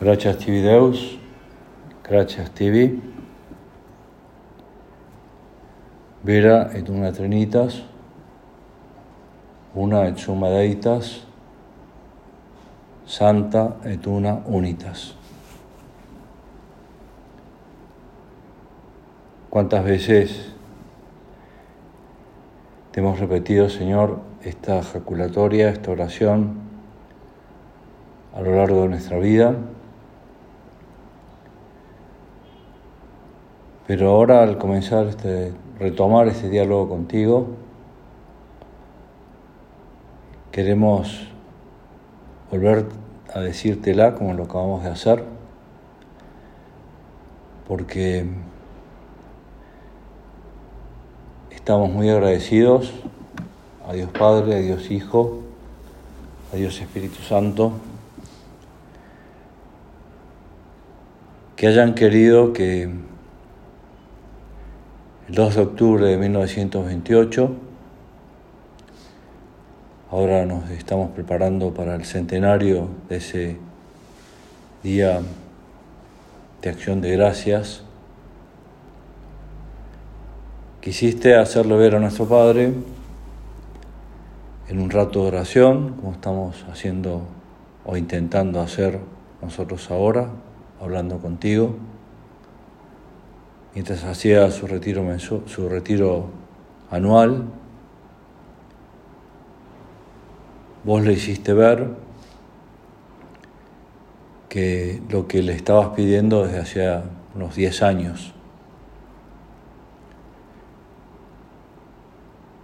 Gracias tibi Deus, gracias tibi. Vera et una trinitas, una et summa deitas, santa et una unitas. ¿Cuántas veces te hemos repetido, Señor, esta ejaculatoria, esta oración a lo largo de nuestra vida? Pero ahora al comenzar este, retomar este diálogo contigo, queremos volver a decírtela como lo acabamos de hacer, porque estamos muy agradecidos a Dios Padre, a Dios Hijo, a Dios Espíritu Santo, que hayan querido que el 2 de octubre de 1928. Ahora nos estamos preparando para el centenario de ese día de acción de gracias. Quisiste hacerlo ver a nuestro Padre en un rato de oración, como estamos haciendo o intentando hacer nosotros ahora, hablando contigo mientras hacía su retiro, anual, vos le hiciste ver que lo que le estabas pidiendo desde hacía unos 10 años,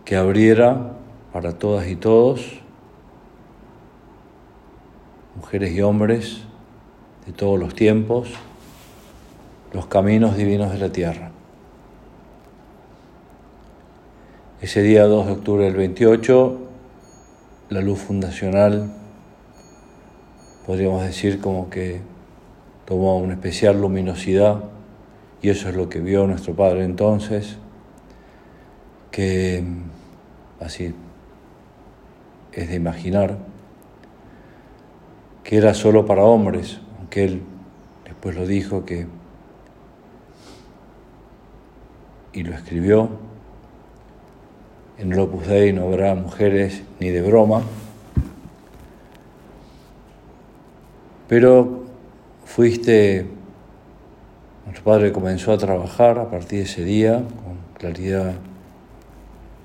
que abriera para todas y todos, mujeres y hombres de todos los tiempos, los caminos divinos de la tierra. Ese día 2 de octubre del 28, la luz fundacional, podríamos decir como que tomó una especial luminosidad, y eso es lo que vio nuestro Padre entonces, que así es de imaginar, que era solo para hombres, aunque él después lo dijo que y lo escribió. En el Opus Dei no habrá mujeres ni de broma, pero fuiste, nuestro padre comenzó a trabajar a partir de ese día con claridad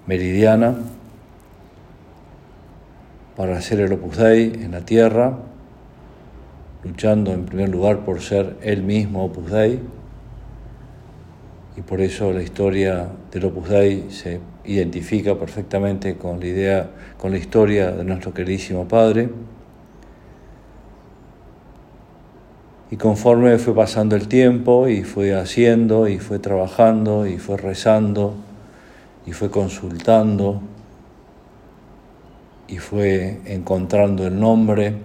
meridiana para hacer el Opus Dei en la tierra, luchando en primer lugar por ser él mismo Opus Dei y por eso la historia del Opus Dei se identifica perfectamente con la idea, con la historia de nuestro queridísimo Padre. Y conforme fue pasando el tiempo y fue haciendo y fue trabajando y fue rezando y fue consultando y fue encontrando el nombre,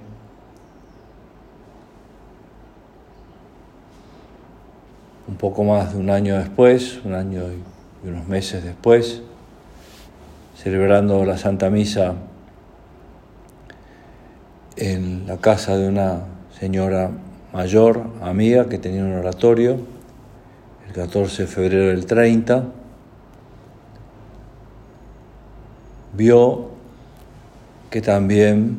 un poco más de un año después, un año y unos meses después, celebrando la Santa Misa en la casa de una señora mayor, amiga, que tenía un oratorio, el 14 de febrero del 30, vio que también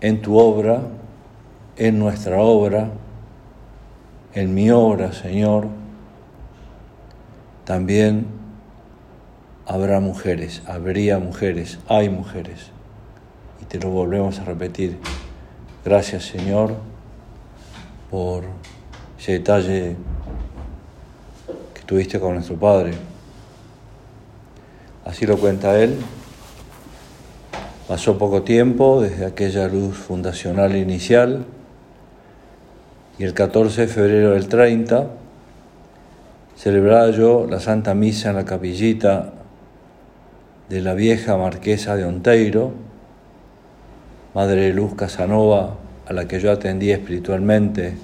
en tu obra, en nuestra obra, en mi obra, Señor, también habrá mujeres, habría mujeres, hay mujeres. Y te lo volvemos a repetir. Gracias, Señor, por ese detalle que tuviste con nuestro Padre. Así lo cuenta él. Pasó poco tiempo desde aquella luz fundacional inicial y el 14 de febrero del 30 celebraba yo la Santa Misa en la capillita de la vieja marquesa de Onteiro, Madre de Luz Casanova, a la que yo atendí espiritualmente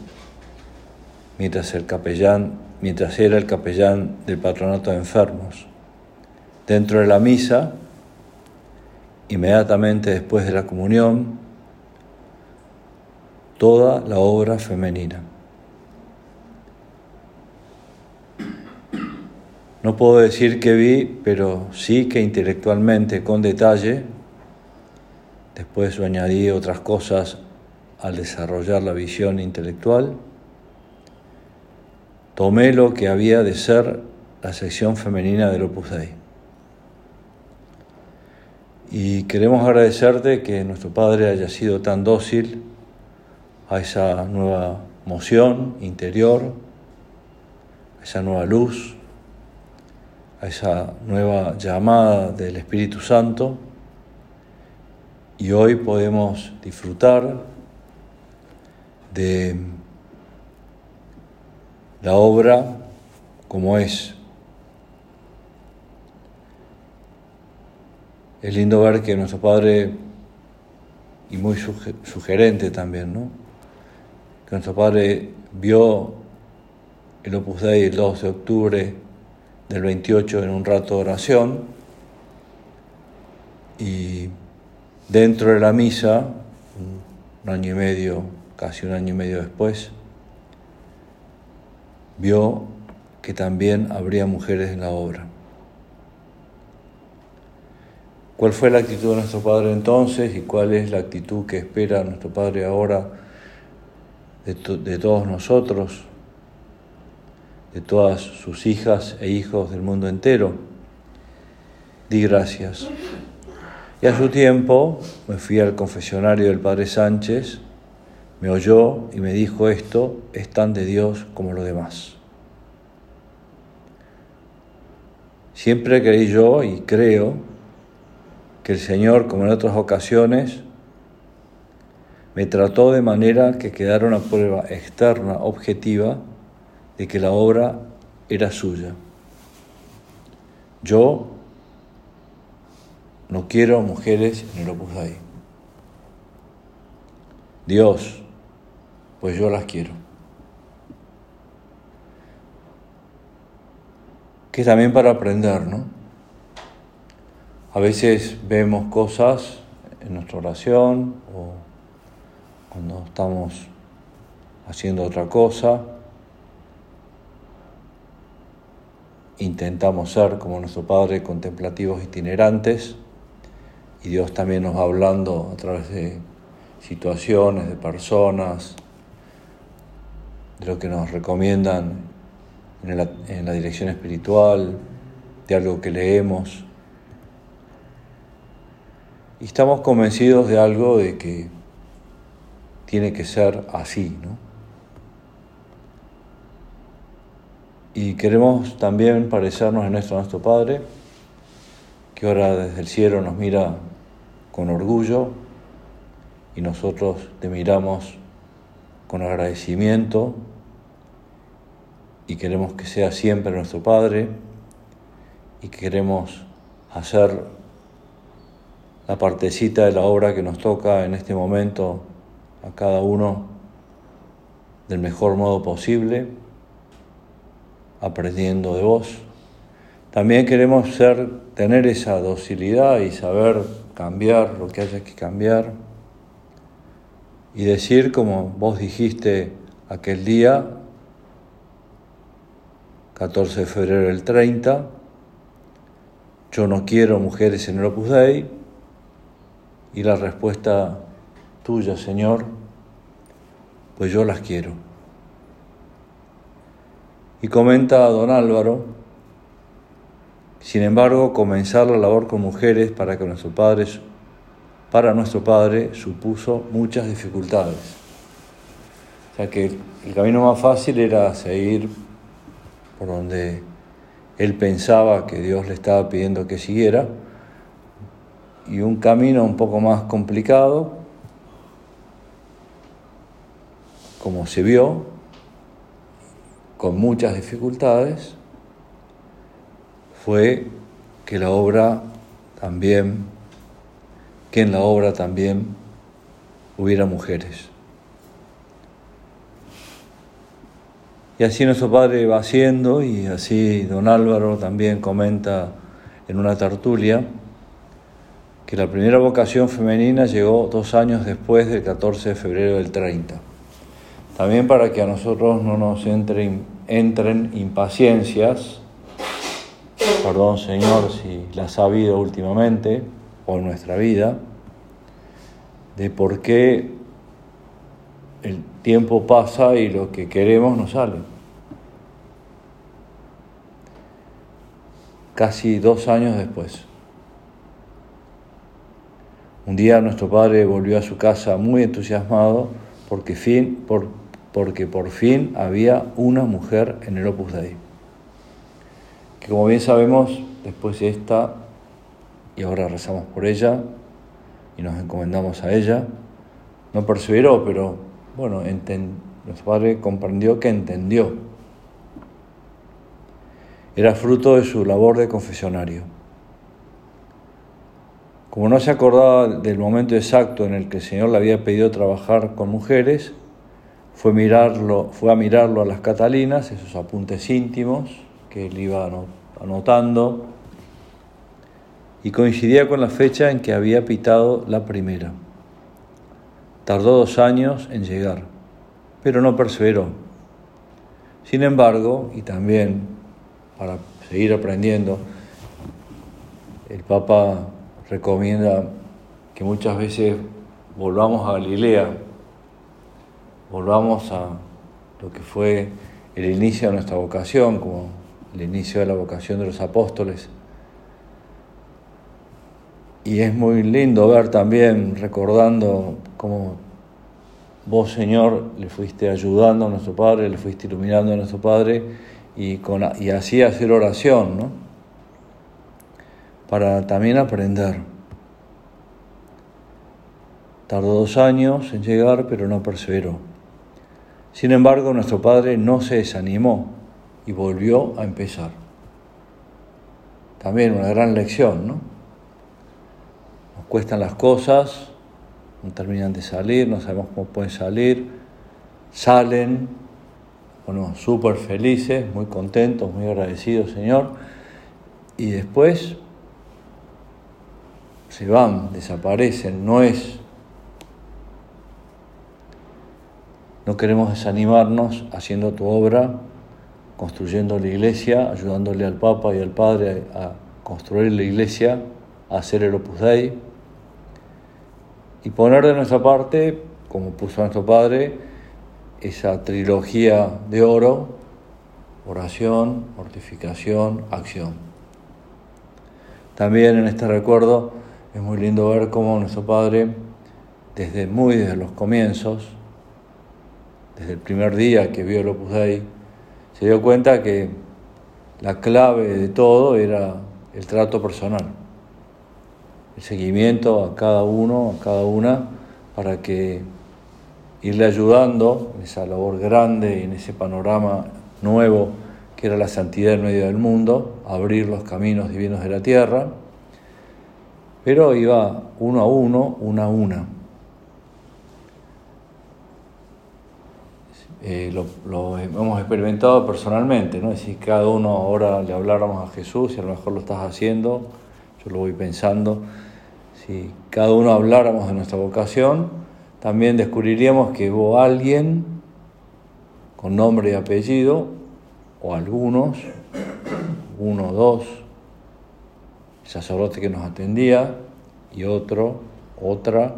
mientras era el capellán del patronato de enfermos. Dentro de la misa, inmediatamente después de la comunión, toda la obra femenina. No puedo decir que vi, pero sí que intelectualmente, con detalle, después añadí otras cosas al desarrollar la visión intelectual, tomé lo que había de ser la sección femenina del Opus Dei. Y queremos agradecerte que nuestro Padre haya sido tan dócil a esa nueva moción interior, a esa nueva luz, a esa nueva llamada del Espíritu Santo. Y hoy podemos disfrutar de la obra como es Es lindo ver que nuestro Padre, y muy sugerente también, ¿no? Que nuestro Padre vio el Opus Dei el 2 de octubre del 28 en un rato de oración y dentro de la misa, un año y medio, casi un año y medio después, vio que también habría mujeres en la obra. ¿Cuál fue la actitud de nuestro Padre entonces y cuál es la actitud que espera nuestro Padre ahora de, todos nosotros, de todas sus hijas e hijos del mundo entero? Di gracias. Y a su tiempo me fui al confesionario del Padre Sánchez, me oyó y me dijo esto es tan de Dios como lo demás. Siempre creí yo y creo que el Señor, como en otras ocasiones, me trató de manera que quedara una prueba externa, objetiva, de que la obra era suya. Yo no quiero mujeres en el Opus Dei. Dios, pues yo las quiero. Que también para aprender, ¿no? A veces vemos cosas en nuestra oración cuando estamos haciendo otra cosa. Intentamos ser como nuestro Padre contemplativos itinerantes y Dios también nos va hablando a través de situaciones, de personas, de lo que nos recomiendan en la, en la dirección espiritual, de algo que leemos. Y estamos convencidos de algo de que tiene que ser así, ¿no? Y queremos también parecernos en esto a nuestro Padre, que ahora desde el cielo nos mira con orgullo y nosotros te miramos con agradecimiento y queremos que sea siempre nuestro Padre y queremos hacer la partecita de la obra que nos toca en este momento a cada uno del mejor modo posible, aprendiendo de vos. También queremos ser, tener esa docilidad y saber cambiar lo que haya que cambiar y decir como vos dijiste aquel día, 14 de febrero del 30, yo no quiero mujeres en el Opus Dei, y la respuesta Señor, pues yo las quiero. Y comenta a don Álvaro, sin embargo, comenzar la labor con mujeres para que nuestro padre, para nuestro padre supuso muchas dificultades. O sea que el camino más fácil era seguir por donde él pensaba que Dios le estaba pidiendo que siguiera, y un camino un poco más complicado, como se vio, con muchas dificultades, fue que la obra también, que en la obra también hubiera mujeres. Y así nuestro padre va haciendo, y así don Álvaro también comenta en una tertulia, que la primera vocación femenina llegó dos años después del 14 de febrero del 30. También para que a nosotros no nos entren, impaciencias, perdón Señor si las ha habido últimamente o en nuestra vida, de por qué el tiempo pasa y lo que queremos no sale. Casi dos años después. Un día nuestro padre volvió a su casa muy entusiasmado porque, fin, por, porque por fin había una mujer en el Opus Dei. Que como bien sabemos, después de esta, y ahora rezamos por ella y nos encomendamos a ella, no perseveró, pero bueno, nuestro padre comprendió que entendió. Era fruto de su labor de confesionario. Como no se acordaba del momento exacto en el que el Señor le había pedido trabajar con mujeres, fue, mirarlo, fue a mirarlo a las Catalinas, esos apuntes íntimos que él iba anotando, y coincidía con la fecha en que había pitado la primera. Tardó dos años en llegar, pero no perseveró. Sin embargo, y también para seguir aprendiendo, el Papa recomienda que muchas veces volvamos a Galilea, volvamos a lo que fue el inicio de nuestra vocación, como el inicio de la vocación de los apóstoles. Y es muy lindo ver también, recordando cómo vos, Señor, le fuiste ayudando a nuestro Padre, le fuiste iluminando a nuestro Padre y, con, y así hacer oración, ¿no? para también aprender. Tardó dos años en llegar, pero no perseveró. Sin embargo, nuestro Padre no se desanimó y volvió a empezar. También una gran lección, ¿no? Nos cuestan las cosas, no terminan de salir, no sabemos cómo pueden salir, salen, bueno, súper felices, muy contentos, muy agradecidos, Señor, y después se van, desaparecen, no es. No queremos desanimarnos haciendo tu obra, construyendo la iglesia, ayudándole al Papa y al Padre a construir la iglesia, a hacer el Opus Dei y poner de nuestra parte, como puso nuestro Padre, esa trilogía de oro, oración, mortificación, acción. También en este recuerdo es muy lindo ver cómo nuestro Padre, desde muy desde los comienzos, desde el primer día que vio el Opus Dei, se dio cuenta que la clave de todo era el trato personal, el seguimiento a cada uno, a cada una, para que irle ayudando en esa labor grande y en ese panorama nuevo que era la santidad en medio del mundo, abrir los caminos divinos de la tierra pero iba uno a uno, una a una. Eh, lo, hemos experimentado personalmente, ¿no? Si cada uno ahora le habláramos a Jesús, y a lo mejor lo estás haciendo, yo lo voy pensando, si cada uno habláramos de nuestra vocación, también descubriríamos que hubo alguien con nombre y apellido, o algunos, uno, dos, sacerdote que nos atendía y otro, otra,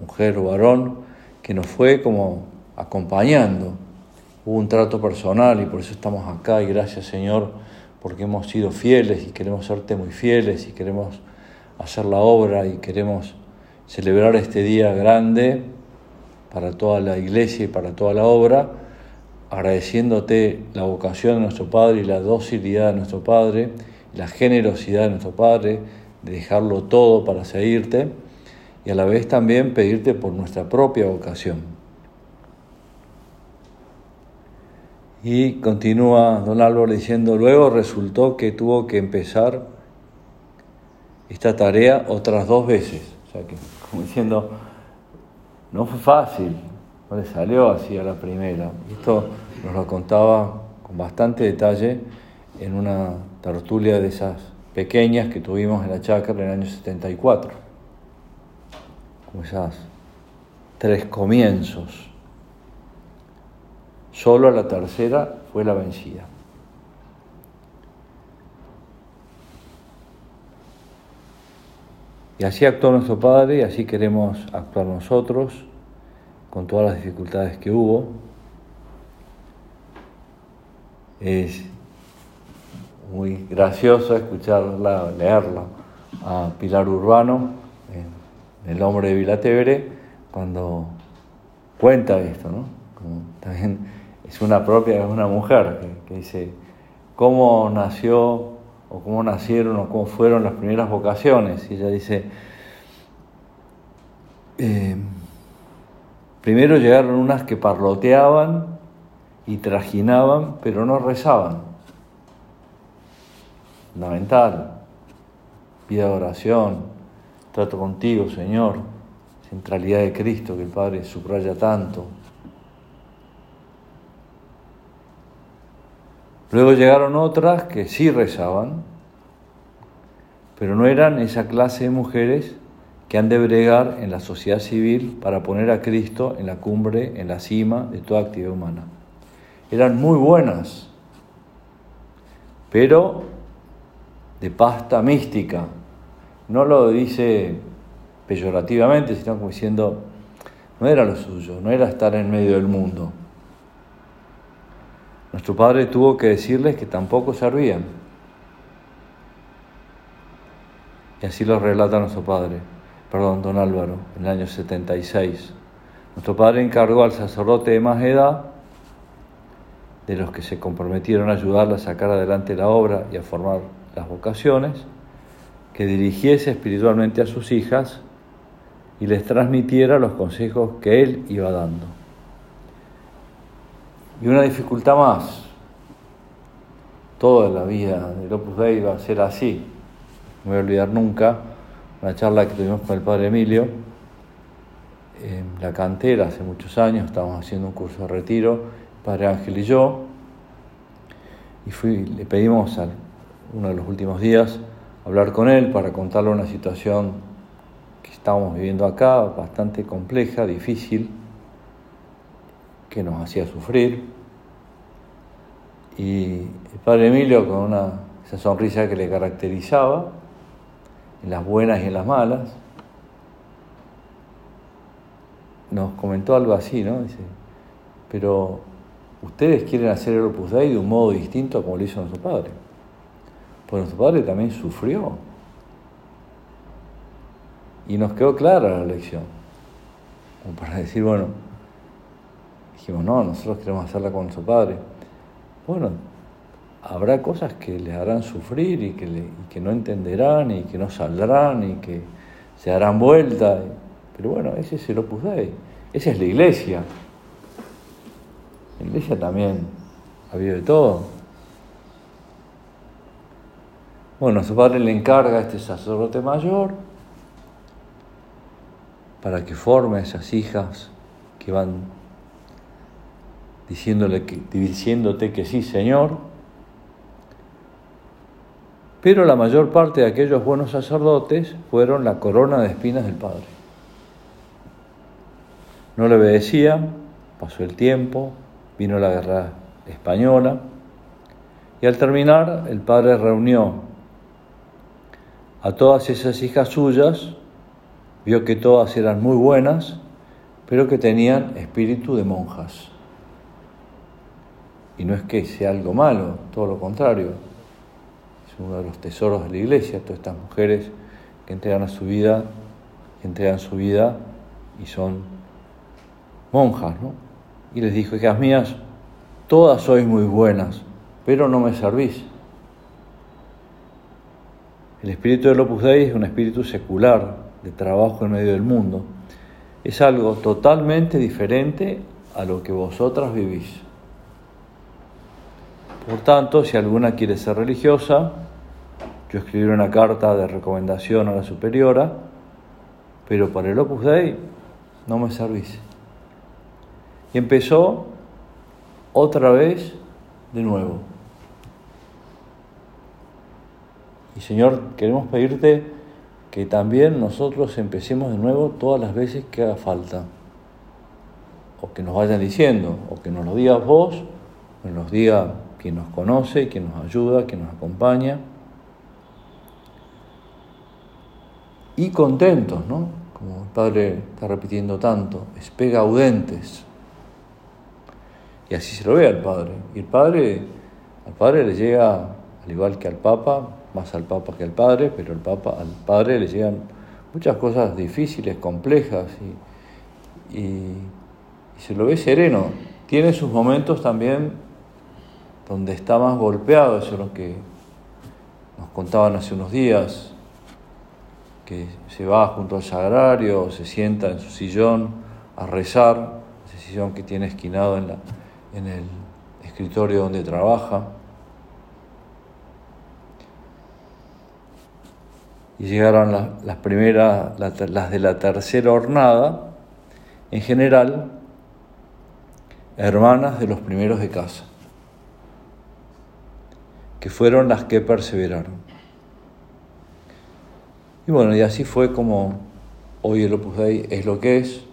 mujer o varón, que nos fue como acompañando. Hubo un trato personal y por eso estamos acá y gracias Señor porque hemos sido fieles y queremos serte muy fieles y queremos hacer la obra y queremos celebrar este día grande para toda la iglesia y para toda la obra agradeciéndote la vocación de nuestro Padre y la docilidad de nuestro Padre, la generosidad de nuestro Padre, de dejarlo todo para seguirte, y a la vez también pedirte por nuestra propia vocación. Y continúa don Álvaro diciendo, luego resultó que tuvo que empezar esta tarea otras dos veces. O sea que, como diciendo, no fue fácil, no le salió así a la primera. Esto nos lo contaba con bastante detalle en una tertulia de esas pequeñas que tuvimos en la chacra en el año 74. Esas tres comienzos. Solo a la tercera fue la vencida. Y así actuó nuestro Padre y así queremos actuar nosotros, con todas las dificultades que hubo. Es muy gracioso escucharla, leerla a Pilar Urbano, El hombre de Vilatebre, cuando cuenta esto, ¿no? también es una propia, es una mujer que, dice cómo nació o cómo nacieron o cómo fueron las primeras vocaciones. Y ella dice, eh, primero llegaron unas que parloteaban y trajinaban, pero no rezaban. Vida de oración, trato contigo, Señor, centralidad de Cristo que el Padre subraya tanto. Luego llegaron otras que sí rezaban, pero no eran esa clase de mujeres que han de bregar en la sociedad civil para poner a Cristo en la cumbre, en la cima de toda actividad humana. Eran muy buenas, pero de pasta mística. No lo dice peyorativamente, sino como diciendo, no era lo suyo, no era estar en medio del mundo. Nuestro padre tuvo que decirles que tampoco servían. Y así lo relata nuestro padre, perdón, don Álvaro, en el año 76. Nuestro padre encargó al sacerdote de más edad, de los que se comprometieron a ayudarle a sacar adelante la obra y a formar las vocaciones, que dirigiese espiritualmente a sus hijas y les transmitiera los consejos que él iba dando. Y una dificultad más. Toda la vida del Opus Dei va a ser así. No voy a olvidar nunca una charla que tuvimos con el padre Emilio en la cantera hace muchos años. Estábamos haciendo un curso de retiro, padre Ángel y yo. Y le pedimos a uno de los últimos días hablar con él para contarle una situación que estábamos viviendo acá, bastante compleja, difícil que nos hacía sufrir. Y el padre Emilio, con una, esa sonrisa que le caracterizaba, en las buenas y en las malas, nos comentó algo así, ¿no? Dice, pero ustedes quieren hacer el Opus Dei de un modo distinto como lo hizo nuestro padre. Pues nuestro padre también sufrió. Y nos quedó clara la lección. Como para decir, bueno, Dijimos, no, nosotros queremos hacerla con nuestro Padre. Bueno, habrá cosas que les harán sufrir y que, no entenderán y que no saldrán y que se harán vuelta. Pero bueno, ese es el Opus Dei. Esa es la iglesia. La iglesia también ha habido de todo. Bueno, su padre le encarga a este sacerdote mayor para que forme esas hijas que van diciéndole que, diciéndote que sí, Señor. Pero la mayor parte de aquellos buenos sacerdotes fueron la corona de espinas del Padre. No le obedecían, pasó el tiempo, vino la guerra española y al terminar el Padre reunió a todas esas hijas suyas, vio que todas eran muy buenas, pero que tenían espíritu de monjas. Y no es que sea algo malo, todo lo contrario. Es uno de los tesoros de la iglesia, todas estas mujeres que entregan a su vida, que entregan su vida y son monjas, ¿no? Y les dijo, hijas mías, todas sois muy buenas, pero no me servís. El espíritu del Opus Dei es un espíritu secular, de trabajo en medio del mundo. Es algo totalmente diferente a lo que vosotras vivís. Por tanto, si alguna quiere ser religiosa, yo escribiré una carta de recomendación a la superiora, pero para el Opus Dei no me servís. Y empezó otra vez de nuevo. Y Señor, queremos pedirte que también nosotros empecemos de nuevo todas las veces que haga falta. o que nos vayan diciendo, o que nos lo digas vos, o nos diga quien nos conoce, quien nos ayuda, quien nos acompaña. Y contentos, ¿no? Como el Padre está repitiendo tanto, espega audentes. Y así se lo ve al Padre. Y el Padre, al Padre le llega, al igual que al Papa, más al Papa que al Padre, pero el Papa, al Padre le llegan muchas cosas difíciles, complejas, y, y se lo ve sereno. Tiene sus momentos también donde está más golpeado, eso es lo que nos contaban hace unos días, que se va junto al sagrario, se sienta en su sillón a rezar, ese sillón que tiene esquinado en, el escritorio donde trabaja. Y llegaron las, primeras, las de la tercera hornada, en general, hermanas de los primeros de casa que fueron las que perseveraron. Y bueno, y así fue como hoy el Opus Dei es lo que es.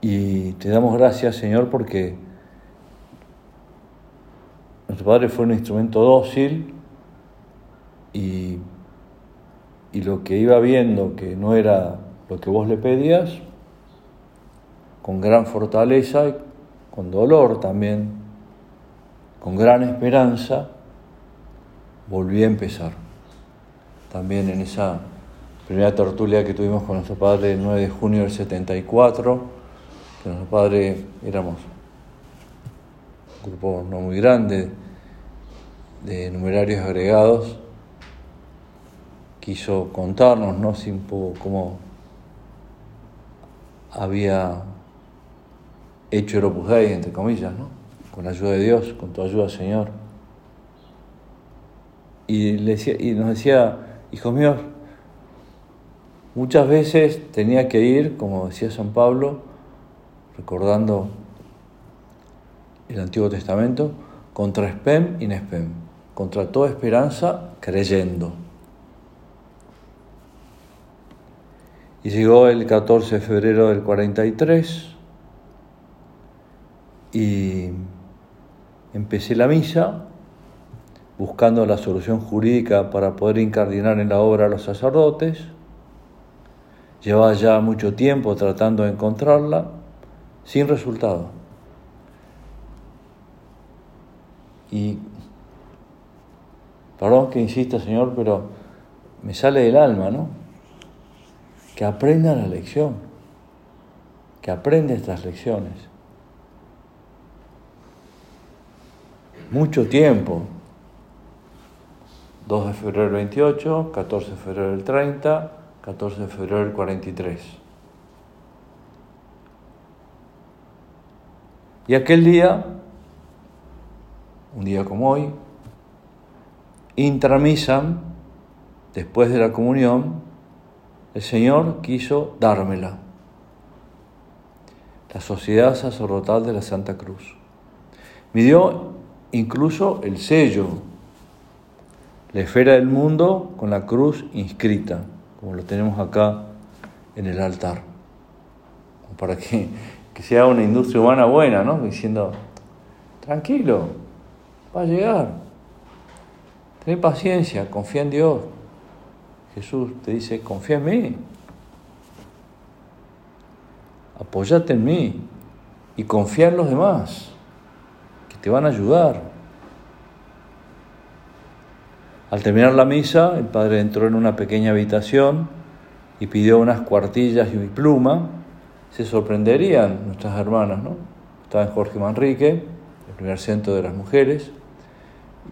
Y te damos gracias, Señor, porque nuestro Padre fue un instrumento dócil y, y lo que iba viendo que no era lo que vos le pedías, con gran fortaleza y con dolor también con gran esperanza, volví a empezar. También en esa primera tertulia que tuvimos con nuestro padre el 9 de junio del 74, que nuestro padre éramos un grupo no muy grande de numerarios agregados, quiso contarnos, ¿no? Cómo había hecho el Opus Dei, entre comillas, ¿no? con la ayuda de Dios, con tu ayuda, Señor. Y, le decía, y nos decía, hijos míos, muchas veces tenía que ir, como decía San Pablo, recordando el Antiguo Testamento, contra Spem y Nespem, contra toda esperanza creyendo. Y llegó el 14 de febrero del 43 y empecé la misa buscando la solución jurídica para poder incardinar en la obra a los sacerdotes. Llevaba ya mucho tiempo tratando de encontrarla, sin resultado. Y, perdón que insista, Señor, pero me sale del alma, ¿no? Que aprenda la lección, que aprenda estas lecciones. mucho tiempo. 2 de febrero del 28, 14 de febrero del 30, 14 de febrero del 43. Y aquel día, un día como hoy, intramisan, después de la comunión, el Señor quiso dármela, la Sociedad Sacerdotal de la Santa Cruz. Me dio incluso el sello, la esfera del mundo con la cruz inscrita, como lo tenemos acá en el altar, para que, sea una industria humana buena, ¿no? Diciendo, tranquilo, va a llegar, ten paciencia, confía en Dios. Jesús te dice, confía en mí, apóyate en mí y confía en los demás te van a ayudar. Al terminar la misa, el padre entró en una pequeña habitación y pidió unas cuartillas y mi pluma. Se sorprenderían nuestras hermanas, ¿no? Estaba en Jorge Manrique, el primer centro de las mujeres,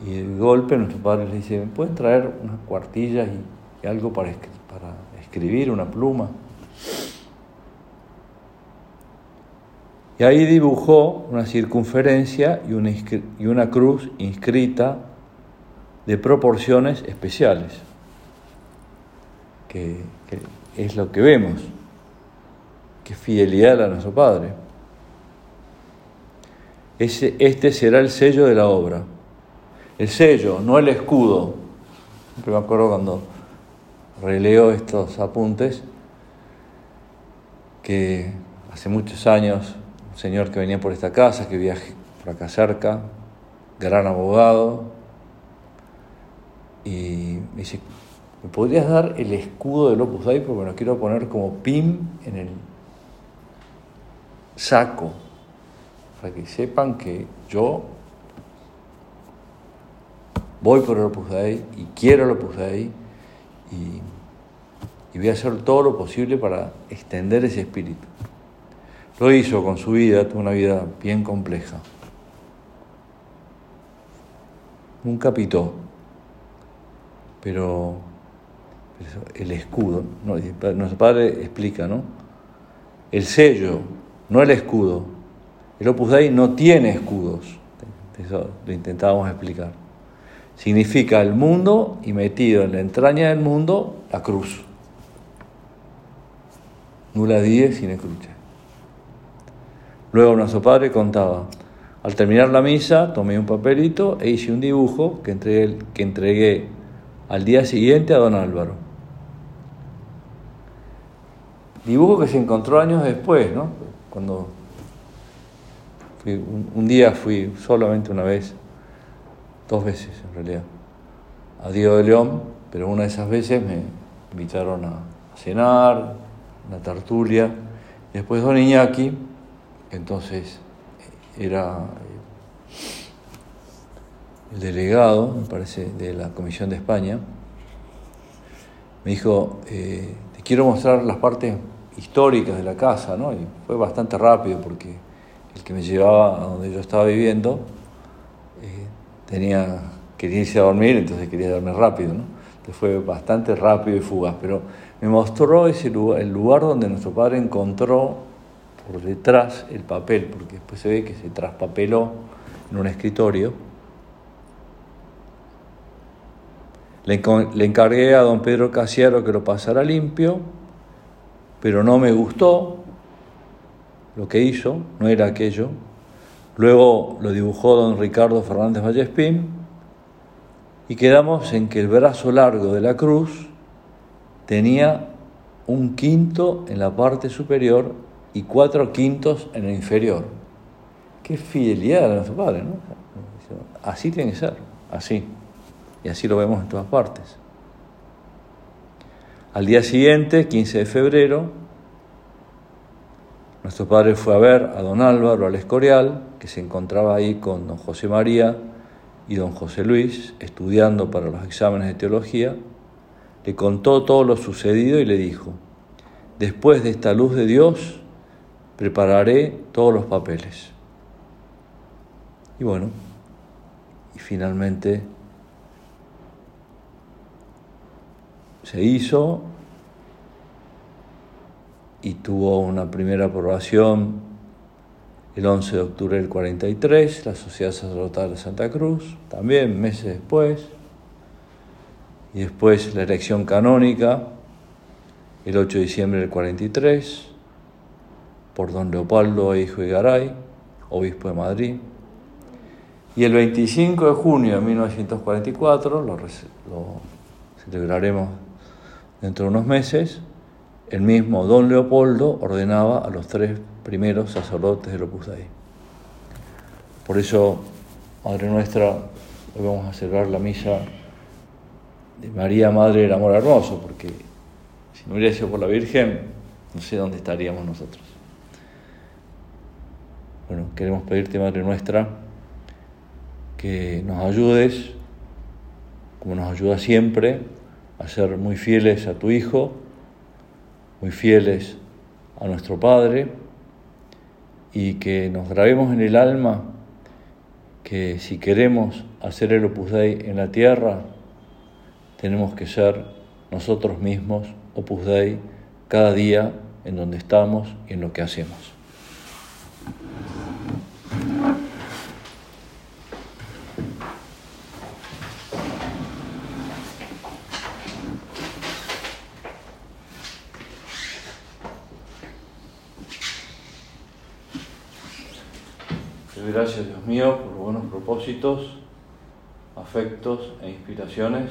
y de golpe nuestro padre le dice, ¿pueden traer unas cuartillas y, algo para, para escribir, una pluma? Y ahí dibujó una circunferencia y una, y una cruz inscrita de proporciones especiales, que, es lo que vemos, que fidelidad a nuestro Padre. Ese, este será el sello de la obra. El sello, no el escudo. Siempre me acuerdo cuando releo estos apuntes que hace muchos años, un señor que venía por esta casa, que viaje por acá cerca, gran abogado, y me dice, ¿me podrías dar el escudo del Opus Dei? Porque me lo quiero poner como pim en el saco, para que sepan que yo voy por el Opus Dei y quiero el Opus Dei y voy a hacer todo lo posible para extender ese espíritu. Lo hizo con su vida, tuvo una vida bien compleja. Nunca pitó, pero, el escudo, nuestro padre explica, ¿no? El sello, no el escudo. El Opus Dei no tiene escudos, eso lo intentábamos explicar. Significa el mundo y metido en la entraña del mundo la cruz. Nula die sin escucha. Luego nuestro padre contaba, al terminar la misa tomé un papelito e hice un dibujo que entregué, al día siguiente a don Álvaro. Dibujo que se encontró años después, ¿no? Cuando un, día fui solamente una vez, dos veces en realidad, a Diego de León, pero una de esas veces me invitaron a, cenar, una tertulia, después don Iñaki, entonces era el delegado, me parece, de la Comisión de España, me dijo, eh, te quiero mostrar las partes históricas de la casa, ¿no? Y fue bastante rápido porque el que me llevaba a donde yo estaba viviendo eh, tenía, quería irse a dormir, entonces quería darme rápido, ¿no? Entonces fue bastante rápido y fugaz, pero me mostró ese lugar, el lugar donde nuestro padre encontró por detrás el papel, porque después se ve que se traspapeló en un escritorio Le, encargué a don Pedro Casiero que lo pasara limpio, pero no me gustó lo que hizo, no era aquello. Luego lo dibujó don Ricardo Fernández Vallespín y quedamos en que el brazo largo de la cruz tenía un quinto en la parte superior y cuatro quintos en el inferior. Qué fidelidad de nuestro padre, ¿no? Así tiene que ser, así. Y así lo vemos en todas partes. Al día siguiente, 15 de febrero, nuestro padre fue a ver a don Álvaro al Escorial, que se encontraba ahí con don José María y don José Luis, estudiando para los exámenes de teología, le contó todo lo sucedido y le dijo, después de esta luz de Dios, prepararé todos los papeles. Y bueno, y finalmente se hizo y tuvo una primera aprobación el 11 de octubre del 43, la Sociedad Sacerdotal de Santa Cruz, también meses después, y después la elección canónica el 8 de diciembre del 43 por don Leopoldo Hijo Garay, obispo de Madrid, y el 25 de junio de 1944 lo, lo celebraremos Dentro de unos meses, el mismo don Leopoldo ordenaba a los tres primeros sacerdotes del Opus Dei. Por eso, Madre Nuestra, hoy vamos a celebrar la misa de María, Madre del Amor Hermoso, porque si no hubiera sido por la Virgen, no sé dónde estaríamos nosotros. Bueno, queremos pedirte, Madre Nuestra, que nos ayudes, como nos ayuda siempre, a ser muy fieles a tu Hijo, muy fieles a nuestro Padre y que nos grabemos en el alma que si queremos hacer el Opus Dei en la tierra, tenemos que ser nosotros mismos Opus Dei cada día en donde estamos y en lo que hacemos. gracias, Dios mío, por buenos propósitos, afectos e inspiraciones